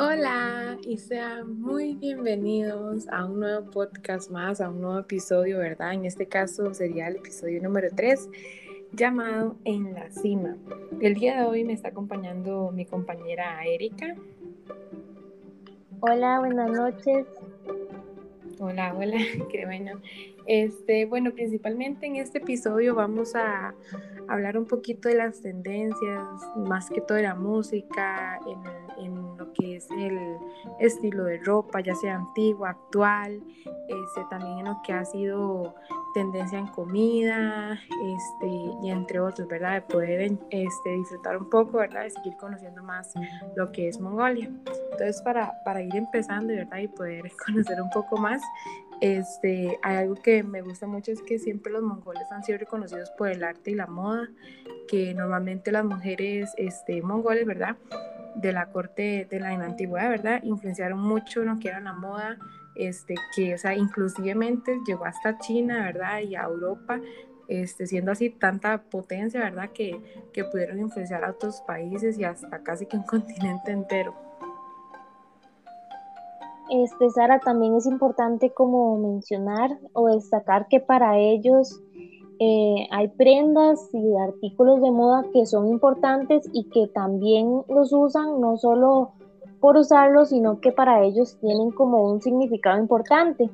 Hola y sean muy bienvenidos a un nuevo podcast más, a un nuevo episodio, ¿verdad? En este caso sería el episodio número 3 llamado En la cima. El día de hoy me está acompañando mi compañera Erika. Hola, buenas noches. Hola, hola, qué bueno. Este, bueno, principalmente en este episodio vamos a hablar un poquito de las tendencias, más que todo de la música, en, en que es el estilo de ropa, ya sea antigua, actual, este, también en lo que ha sido tendencia en comida, este, y entre otros, ¿verdad? De poder este, disfrutar un poco, ¿verdad? De seguir conociendo más lo que es Mongolia. Entonces, para, para ir empezando, ¿verdad? Y poder conocer un poco más, este, hay algo que me gusta mucho es que siempre los mongoles han sido reconocidos por el arte y la moda, que normalmente las mujeres este, mongoles, ¿verdad? De la corte de la antigüedad, ¿verdad? Influenciaron mucho en lo que era la moda, este, que, o sea, inclusivemente llegó hasta China, ¿verdad? Y a Europa, este, siendo así tanta potencia, ¿verdad? Que, que pudieron influenciar a otros países y hasta casi que un continente entero. Este, Sara, también es importante como mencionar o destacar que para ellos eh, hay prendas y artículos de moda que son importantes y que también los usan no solo por usarlos, sino que para ellos tienen como un significado importante.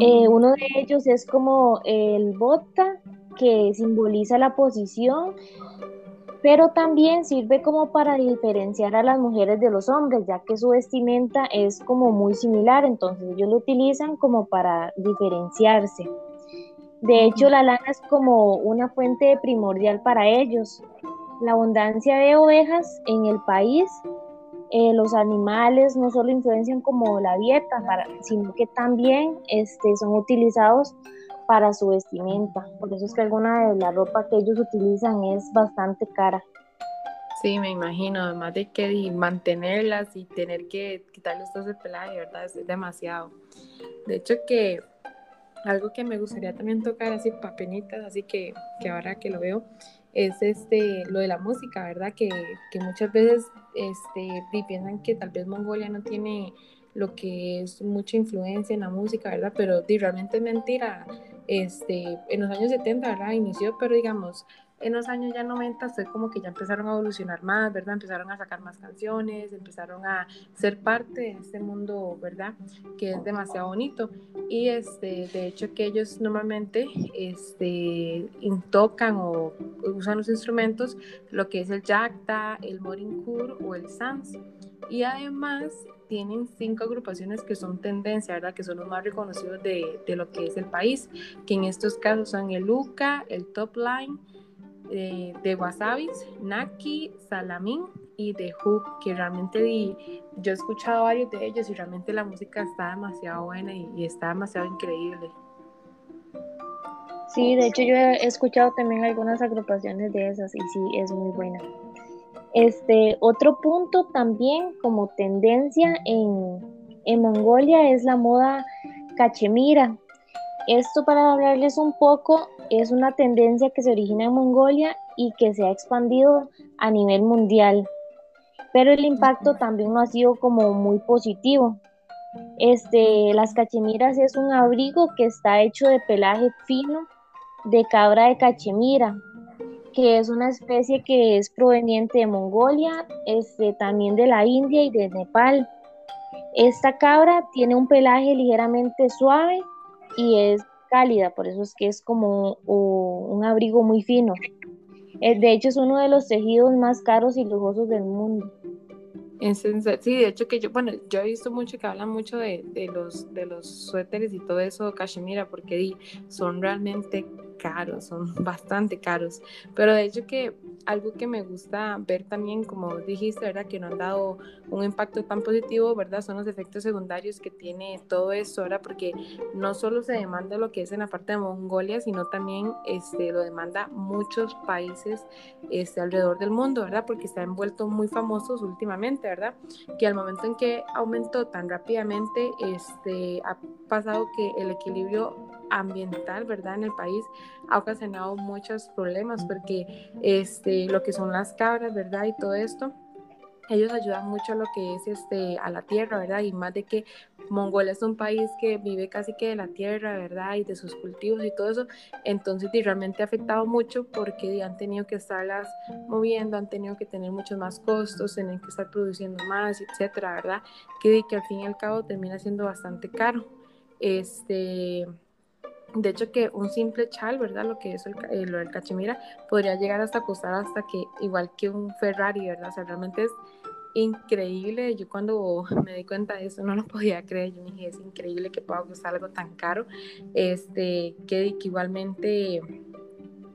Eh, uno de ellos es como el bota, que simboliza la posición pero también sirve como para diferenciar a las mujeres de los hombres, ya que su vestimenta es como muy similar, entonces ellos lo utilizan como para diferenciarse. De hecho, la lana es como una fuente primordial para ellos. La abundancia de ovejas en el país, eh, los animales no solo influencian como la dieta, sino que también este, son utilizados para su vestimenta. Por eso es que alguna de la ropa que ellos utilizan es bastante cara. Sí, me imagino, además de que mantenerlas y tener que quitarles todo ese pelaje, ¿verdad? Es demasiado. De hecho que algo que me gustaría también tocar así papenitas, así que, que ahora que lo veo, es este, lo de la música, ¿verdad? Que, que muchas veces este, piensan que tal vez Mongolia no tiene lo que es mucha influencia en la música, ¿verdad? Pero realmente es mentira este, en los años 70, ¿verdad? Inició, pero digamos, en los años ya 90 fue como que ya empezaron a evolucionar más, ¿verdad? Empezaron a sacar más canciones, empezaron a ser parte de este mundo, ¿verdad? Que es demasiado bonito. Y este, de hecho que ellos normalmente este, tocan o usan los instrumentos, lo que es el yakta, el morinkur o el sans. Y además tienen cinco agrupaciones que son tendencia, ¿verdad? Que son los más reconocidos de, de lo que es el país, que en estos casos son el UCA, el Top Line, eh, de Wasabis, Naki, Salamín y The Hook, que realmente yo he escuchado varios de ellos y realmente la música está demasiado buena y, y está demasiado increíble. Sí, de hecho yo he escuchado también algunas agrupaciones de esas y sí, es muy buena. Este, otro punto también como tendencia en, en Mongolia es la moda cachemira. Esto para hablarles un poco es una tendencia que se origina en Mongolia y que se ha expandido a nivel mundial. Pero el impacto también no ha sido como muy positivo. Este, las cachemiras es un abrigo que está hecho de pelaje fino de cabra de cachemira, que es una especie que es proveniente de Mongolia, este, también de la India y de Nepal. Esta cabra tiene un pelaje ligeramente suave y es cálida, por eso es que es como un abrigo muy fino. Eh, de hecho, es uno de los tejidos más caros y lujosos del mundo. Sí, de hecho que yo, bueno, yo he visto mucho que hablan mucho de, los, de los suéteres y todo eso, cachemira, porque son realmente caros, son bastante caros. Pero de hecho que algo que me gusta ver también, como dijiste, ¿verdad? Que no han dado un impacto tan positivo, ¿verdad? Son los efectos secundarios que tiene todo esto, ¿verdad? Porque no solo se demanda lo que es en la parte de Mongolia, sino también este, lo demanda muchos países este, alrededor del mundo, ¿verdad? Porque se han vuelto muy famosos últimamente, ¿verdad? Que al momento en que aumentó tan rápidamente, este, ha pasado que el equilibrio ambiental, ¿verdad? En el país ha ocasionado muchos problemas porque este, lo que son las cabras, ¿verdad? Y todo esto, ellos ayudan mucho a lo que es este a la tierra, ¿verdad? Y más de que Mongolia es un país que vive casi que de la tierra, ¿verdad? Y de sus cultivos y todo eso, entonces realmente ha afectado mucho porque han tenido que estarlas moviendo, han tenido que tener muchos más costos, tienen que estar produciendo más, etcétera, ¿verdad? Que, que al fin y al cabo termina siendo bastante caro. Este, de hecho, que un simple chal, ¿verdad? Lo que es el, eh, lo del cachemira, podría llegar hasta costar hasta que, igual que un Ferrari, ¿verdad? O sea, realmente es increíble. Yo cuando me di cuenta de eso no lo podía creer. Yo dije, es increíble que pueda costar algo tan caro. Este, que, que igualmente,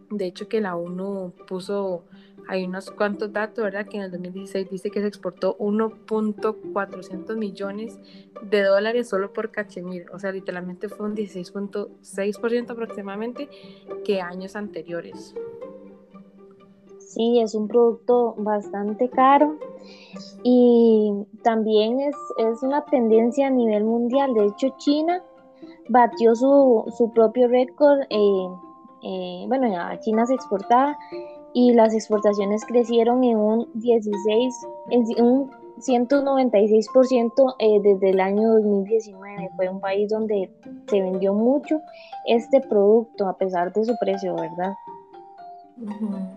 de hecho, que la ONU puso hay unos cuantos datos, ¿verdad? Que en el 2016 dice que se exportó 1.400 millones de dólares solo por cachemir. O sea, literalmente fue un 16.6% aproximadamente que años anteriores. Sí, es un producto bastante caro y también es, es una tendencia a nivel mundial. De hecho, China batió su, su propio récord. Eh, eh, bueno, a China se exportaba y las exportaciones crecieron en un 16, en un 196% eh, desde el año 2019. Fue un país donde se vendió mucho este producto a pesar de su precio, ¿verdad?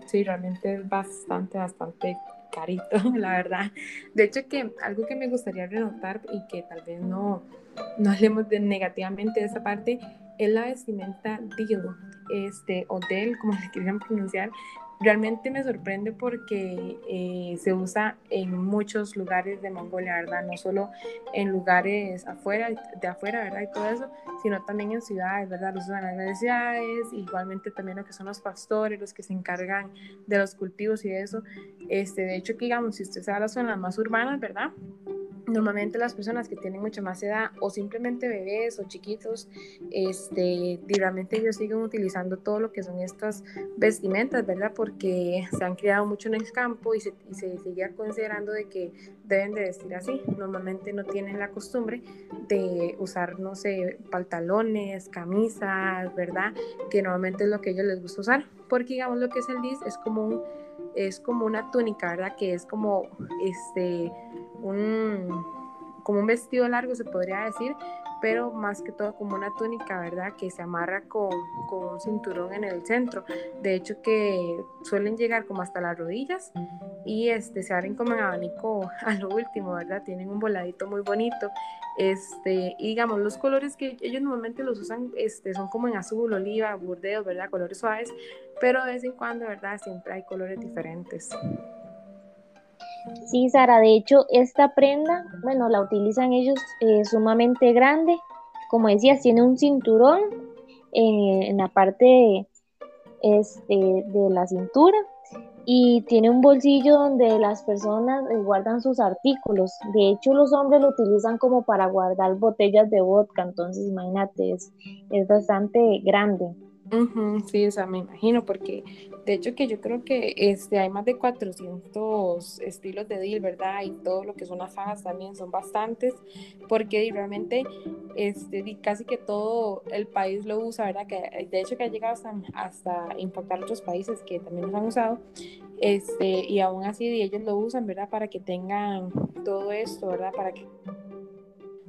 Sí, realmente es bastante, bastante carito, la verdad. De hecho, que algo que me gustaría renotar y que tal vez no, no hablemos de negativamente de esa parte es la vestimenta deal, este, o del, como le quieran pronunciar, realmente me sorprende porque eh, se usa en muchos lugares de Mongolia, ¿verdad? No solo en lugares afuera, de afuera, ¿verdad? Y todo eso, sino también en ciudades, ¿verdad? Los usan en las ciudades, igualmente también lo que son los pastores, los que se encargan de los cultivos y eso. Este, de hecho, que digamos, si usted se va a las zonas más urbanas, ¿verdad? Normalmente las personas que tienen mucha más edad o simplemente bebés o chiquitos, este, realmente ellos siguen utilizando todo lo que son estas vestimentas, ¿verdad? Porque se han criado mucho en el campo y se, y se sigue considerando de que deben de vestir así. Normalmente no tienen la costumbre de usar, no sé, pantalones, camisas, ¿verdad? Que normalmente es lo que ellos les gusta usar. Porque digamos lo que es el dis es como un es como una túnica, ¿verdad? Que es como este un como un vestido largo se podría decir, pero más que todo como una túnica, ¿verdad? Que se amarra con, con, un cinturón en el centro. De hecho que suelen llegar como hasta las rodillas y este, se abren como en abanico a lo último, ¿verdad? Tienen un voladito muy bonito. Este, y digamos, los colores que ellos normalmente los usan este, son como en azul, oliva, burdeos, ¿verdad? Colores suaves, pero de vez en cuando, ¿verdad? Siempre hay colores diferentes. Sí, Sara, de hecho, esta prenda, bueno, la utilizan ellos eh, sumamente grande. Como decías, tiene un cinturón en, la parte este, de la cintura y tiene un bolsillo donde las personas eh, guardan sus artículos. De hecho, los hombres lo utilizan como para guardar botellas de vodka, entonces imagínate, es, es bastante grande sí, o sea, me imagino, porque de hecho que yo creo que este, hay más de 400 estilos de deal, ¿verdad? Y todo lo que son las fajas también son bastantes, porque realmente este, casi que todo el país lo usa, ¿verdad? Que de hecho que ha llegado hasta, hasta impactar otros países que también los han usado, este, y aún así ellos lo usan, ¿verdad? Para que tengan todo esto, ¿verdad? Para que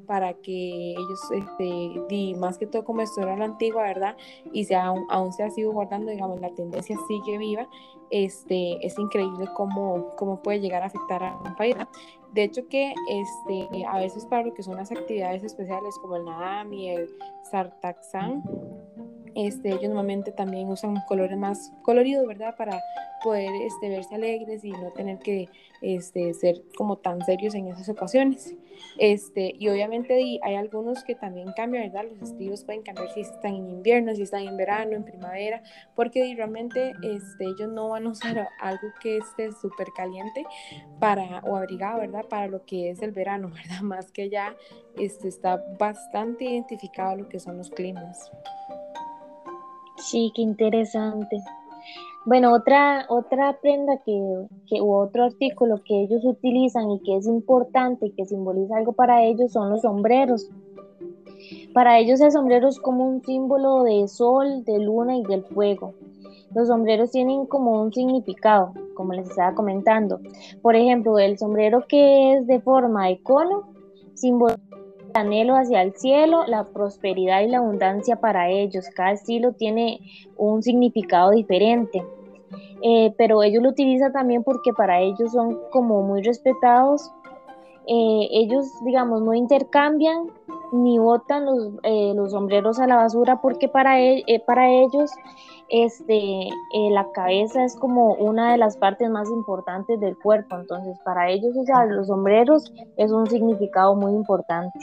para que ellos, este, más que todo como esto era la antigua, ¿verdad? Y se aún, se ha sido guardando, digamos, la tendencia sigue viva, este, es increíble cómo, cómo puede llegar a afectar a un país. De hecho que este, a veces para lo que son las actividades especiales como el Nadam y el Sartaxan, este, ellos normalmente también usan colores más coloridos, ¿verdad? Para poder este, verse alegres y no tener que este, ser como tan serios en esas ocasiones. Este, y obviamente hay algunos que también cambian, ¿verdad? Los estilos pueden cambiar si están en invierno, si están en verano, en primavera, porque realmente este, ellos no van a usar algo que esté súper caliente para, o abrigado, ¿verdad? Para lo que es el verano, ¿verdad? Más que ya este, está bastante identificado lo que son los climas. Sí, qué interesante. Bueno, otra, otra prenda que, que, u otro artículo que ellos utilizan y que es importante y que simboliza algo para ellos son los sombreros. Para ellos el sombrero es como un símbolo de sol, de luna y del fuego. los sombreros tienen como un significado, como les estaba comentando. Por ejemplo, el sombrero que es de forma de cono simboliza anhelo hacia el cielo, la prosperidad y la abundancia para ellos. Cada estilo tiene un significado diferente. Eh, pero ellos lo utilizan también porque para ellos son como muy respetados. Eh, ellos, digamos, no intercambian ni botan los, eh, los sombreros a la basura porque para, e, para ellos este, la cabeza es como una de las partes más importantes del cuerpo. Entonces, para ellos usar los sombreros es un significado muy importante.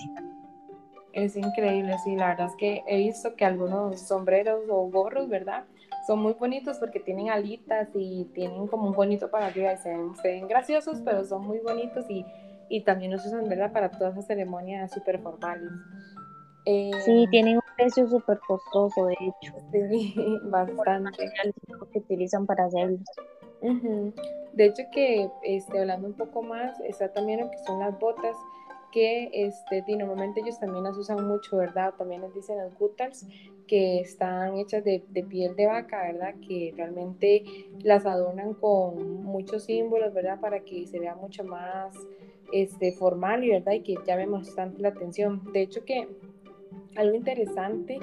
Es increíble, sí, la verdad es que he visto que algunos sombreros o gorros, ¿verdad? son muy bonitos porque tienen alitas y tienen como un bonito para arriba y se ven, graciosos, pero son muy bonitos y, y también los usan, ¿verdad? Para todas esas ceremonias súper formales. Eh, sí, tienen un precio súper costoso, de hecho. Sí, bastante. que utilizan para hacerlos. De hecho que, este, hablando un poco más, está también lo que son las botas que este, normalmente ellos también las usan mucho, ¿verdad? También les dicen las gutters, que están hechas de, de, piel de vaca, ¿verdad? Que realmente las adornan con muchos símbolos, ¿verdad? Para que se vea mucho más este, formal y, ¿verdad? Que llame bastante la atención. De hecho que algo interesante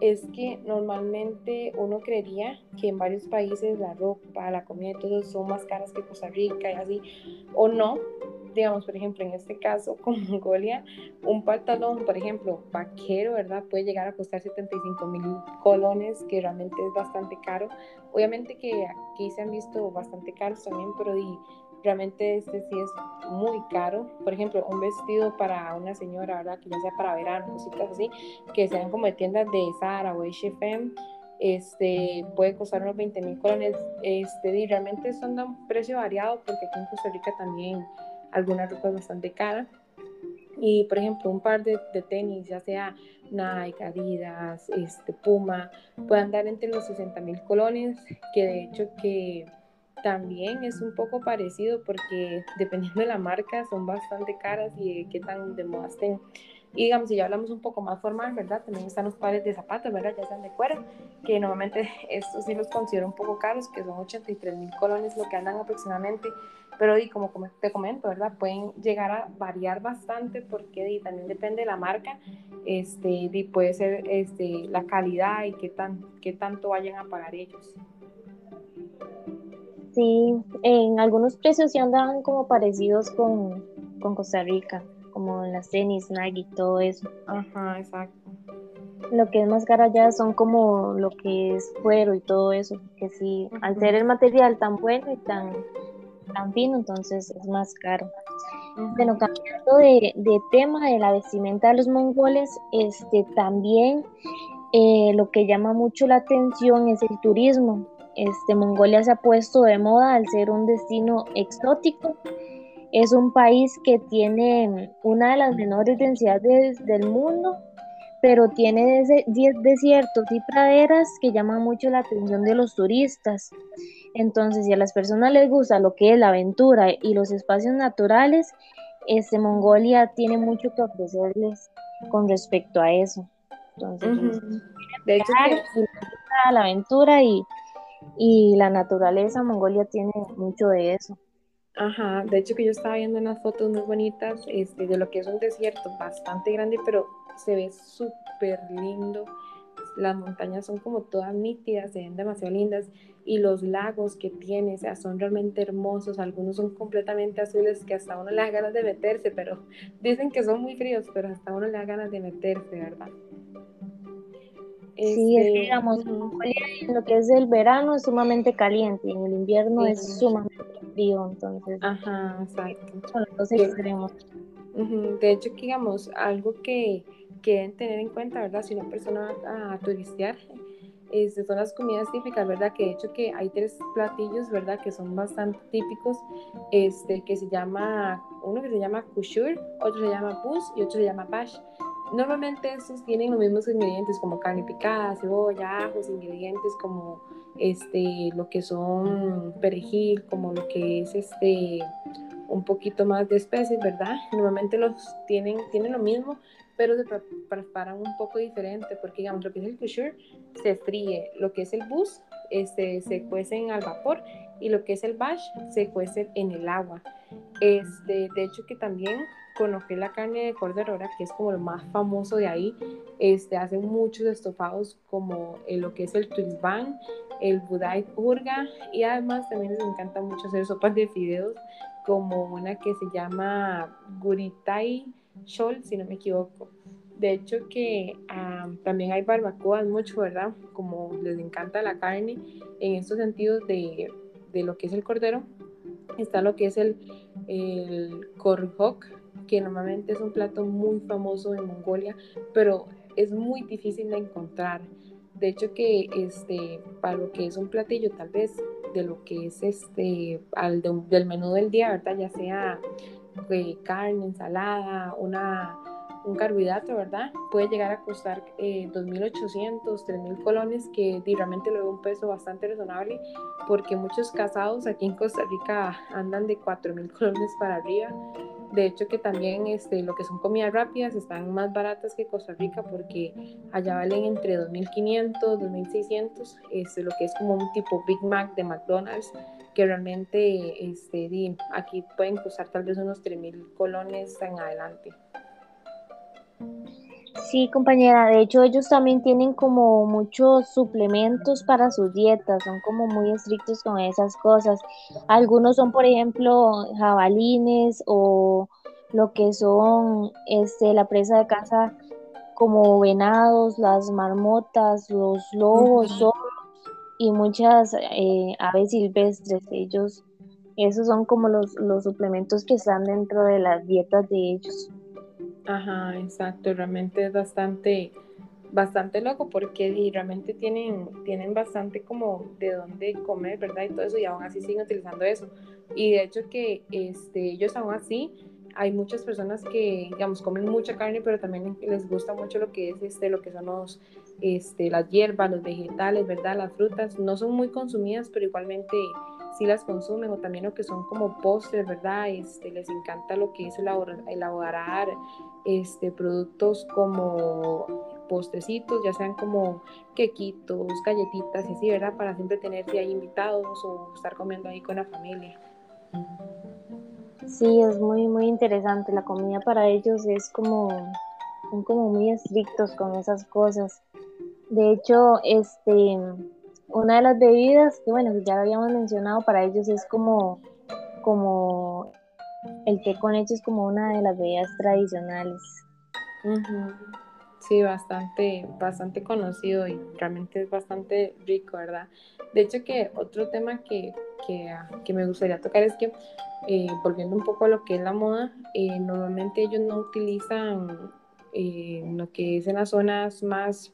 es que normalmente uno creería que en varios países la ropa, la comida y todo son más caras que Costa Rica y así, o no, digamos, por ejemplo, en este caso con Mongolia, un pantalón, por ejemplo, vaquero, ¿verdad? Puede llegar a costar 75 mil colones, que realmente es bastante caro. Obviamente que aquí se han visto bastante caros también, pero realmente este sí es muy caro. Por ejemplo, un vestido para una señora, ¿verdad? Que ya sea para verano, cositas así, que sean como de tiendas de Zara o H&M, este, puede costar unos 20 mil colones. Este, y realmente son de un precio variado porque aquí en Costa Rica también alguna ropa bastante cara. Y por ejemplo, un par de, tenis, ya sea Nike, Adidas, este, Puma, pueden dar entre los 60 mil colones, que de hecho que también es un poco parecido porque dependiendo de la marca son bastante caras y qué tan de moda estén. Y digamos, si ya hablamos un poco más formal, ¿verdad? También están los pares de zapatos, ¿verdad? Ya están de cuero, que normalmente estos sí los considero un poco caros, que son 83 mil colones lo que andan aproximadamente pero y como te comento, ¿verdad? Pueden llegar a variar bastante porque también depende de la marca, este, y puede ser este, la calidad y qué, tan, qué tanto vayan a pagar ellos. Sí, en algunos precios sí andaban como parecidos con, con Costa Rica, como las tenis, Nike y todo eso. Ajá, exacto. Lo que es más caro allá son como lo que es cuero y todo eso, que sí, al ser el material tan bueno y tan tan fino, entonces es más caro. Bueno, cambiando de, tema de la vestimenta de los mongoles, este también eh, lo que llama mucho la atención es el turismo. Este, Mongolia se ha puesto de moda al ser un destino exótico. Es un país que tiene una de las menores densidades del mundo, pero tiene 10 desiertos y praderas que llaman mucho la atención de los turistas. Entonces, si a las personas les gusta lo que es la aventura y los espacios naturales, este Mongolia tiene mucho que ofrecerles con respecto a eso. Entonces, de hecho, la aventura y, y la naturaleza, Mongolia tiene mucho de eso. Ajá, de hecho que yo estaba viendo unas fotos muy bonitas este, de lo que es un desierto bastante grande, pero se ve súper lindo. Las montañas son como todas nítidas, se ven demasiado lindas y los lagos que tiene, o sea, son realmente hermosos, algunos son completamente azules que hasta uno le da ganas de meterse, pero dicen que son muy fríos, pero hasta uno le da ganas de meterse, ¿verdad? Sí, es que, este, digamos, lo que es el verano es sumamente caliente y en el invierno es sumamente frío, entonces. Ajá, exacto. Son los dos extremos. De hecho, digamos, algo que, deben tener en cuenta, ¿verdad? Si una persona va a turistear, este, son las comidas típicas, ¿verdad? Que de hecho que hay tres platillos, ¿verdad? Que son bastante típicos, este, que se llama, uno que se llama kushur, otro se llama pus y otro se llama pash. Normalmente estos tienen los mismos ingredientes como carne picada, cebolla, ajos, ingredientes como este, lo que son perejil, como lo que es este, un poquito más de especies, ¿verdad? Normalmente los tienen, tienen lo mismo, pero se preparan un poco diferente, porque digamos, lo que es el kushur se fríe, lo que es el bus este, se cuecen al vapor y lo que es el bash se cuece en el agua. Este, de hecho que también con la carne de cordero, que es como lo más famoso de ahí, este, hacen muchos estofados como lo que es el tuisban, el budai urga y además también les encanta mucho hacer sopas de fideos como una que se llama guritai shol, si no me equivoco. De hecho que también hay barbacoas mucho, ¿verdad? Como les encanta la carne en estos sentidos de, de lo que es el cordero. Está lo que es el, el korhok, que normalmente es un plato muy famoso en Mongolia, pero es muy difícil de encontrar. De hecho que este, para lo que es un platillo tal vez de lo que es este, al del menú del día, ¿verdad? Ya sea eh, carne, ensalada, una, un carbohidrato, ¿verdad? Puede llegar a costar eh, 2.800, 3.000 colones, que realmente lo veo un peso bastante razonable, porque muchos casados aquí en Costa Rica andan de 4.000 colones para arriba. De hecho que también este, lo que son comidas rápidas están más baratas que Costa Rica porque allá valen entre 2.500, 2.600, este, lo que es como un tipo Big Mac de McDonald's que realmente este, aquí pueden costar tal vez unos 3.000 colones en adelante. Sí, compañera, de hecho ellos también tienen como muchos suplementos para sus dietas, son como muy estrictos con esas cosas. Algunos son, por ejemplo, jabalines o lo que son este, la presa de caza como venados, las marmotas, los lobos, y muchas eh, aves silvestres. Ellos, esos son como los, los suplementos que están dentro de las dietas de ellos. Ajá, exacto, realmente es bastante, bastante loco porque realmente tienen, tienen bastante como de dónde comer, ¿verdad? Y todo eso, y aún así siguen utilizando eso. Y de hecho que este, ellos aún así, hay muchas personas que, digamos, comen mucha carne, pero también les gusta mucho lo que es este, lo que son los, este, las hierbas, los vegetales, ¿verdad? Las frutas, no son muy consumidas, pero igualmente si las consumen o también lo que son como postres, ¿verdad? Este, les encanta lo que es elaborar, elaborar este, productos como postrecitos, ya sean como quequitos, galletitas y así, ¿verdad? Para siempre tener ahí invitados o estar comiendo ahí con la familia. Sí, es muy, muy interesante. La comida para ellos es como, son como muy estrictos con esas cosas. De hecho, este, una de las bebidas que, bueno, ya lo habíamos mencionado, para ellos es como, como el té con leche es como una de las bebidas tradicionales. Sí, bastante, bastante conocido y realmente es bastante rico, ¿verdad? De hecho que otro tema que, que, me gustaría tocar es que, eh, volviendo un poco a lo que es la moda, eh, normalmente ellos no utilizan eh, lo que es en las zonas más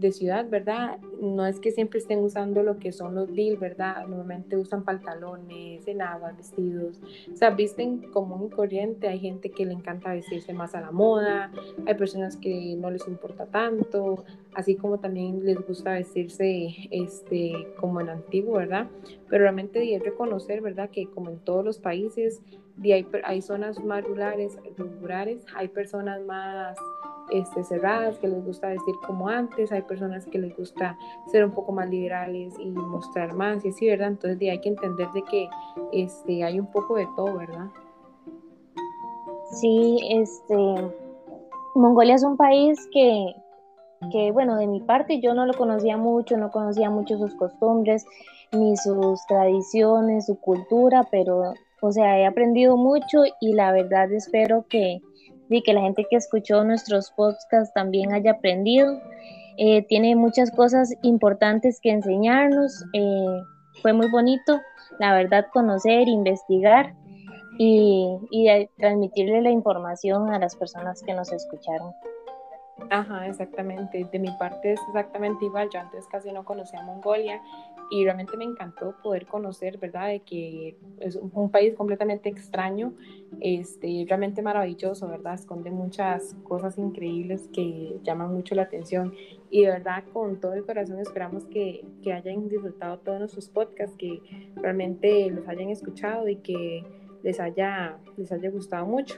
de ciudad, ¿verdad? No es que siempre estén usando lo que son los deal, ¿verdad? Normalmente usan pantalones, enaguas, vestidos, o sea, visten común y corriente. Hay gente que le encanta vestirse más a la moda, hay personas que no les importa tanto, así como también les gusta vestirse este, como en antiguo, ¿verdad? Pero realmente que reconocer, ¿verdad? Que como en todos los países, hay, hay zonas más rurales, rurales, hay personas más este, cerradas, que les gusta vestir como antes, hay personas que les gusta ser un poco más liberales y mostrar más y así, ¿verdad? Entonces hay que entender de que este, hay un poco de todo, ¿verdad? Sí, este, Mongolia es un país que, que, bueno, de mi parte yo no lo conocía mucho, no conocía mucho sus costumbres, ni sus tradiciones, su cultura, pero, o sea, he aprendido mucho y la verdad espero que, y que la gente que escuchó nuestros podcasts también haya aprendido. Eh, tiene muchas cosas importantes que enseñarnos. Eh, fue muy bonito, la verdad, conocer, investigar y, y transmitirle la información a las personas que nos escucharon. Ajá, exactamente. De mi parte es exactamente igual. Yo antes casi no conocía Mongolia y realmente me encantó poder conocer, ¿verdad? De que es un país completamente extraño, este, realmente maravilloso, ¿verdad? Esconde muchas cosas increíbles que llaman mucho la atención y de verdad con todo el corazón esperamos que, que hayan disfrutado todos nuestros podcasts, que realmente los hayan escuchado y que les haya, les haya gustado mucho.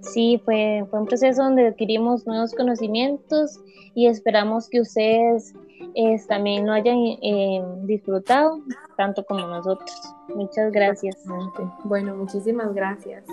Sí, fue, fue un proceso donde adquirimos nuevos conocimientos y esperamos que ustedes también lo hayan eh, disfrutado, tanto como nosotros. Muchas gracias. Bueno, muchísimas gracias.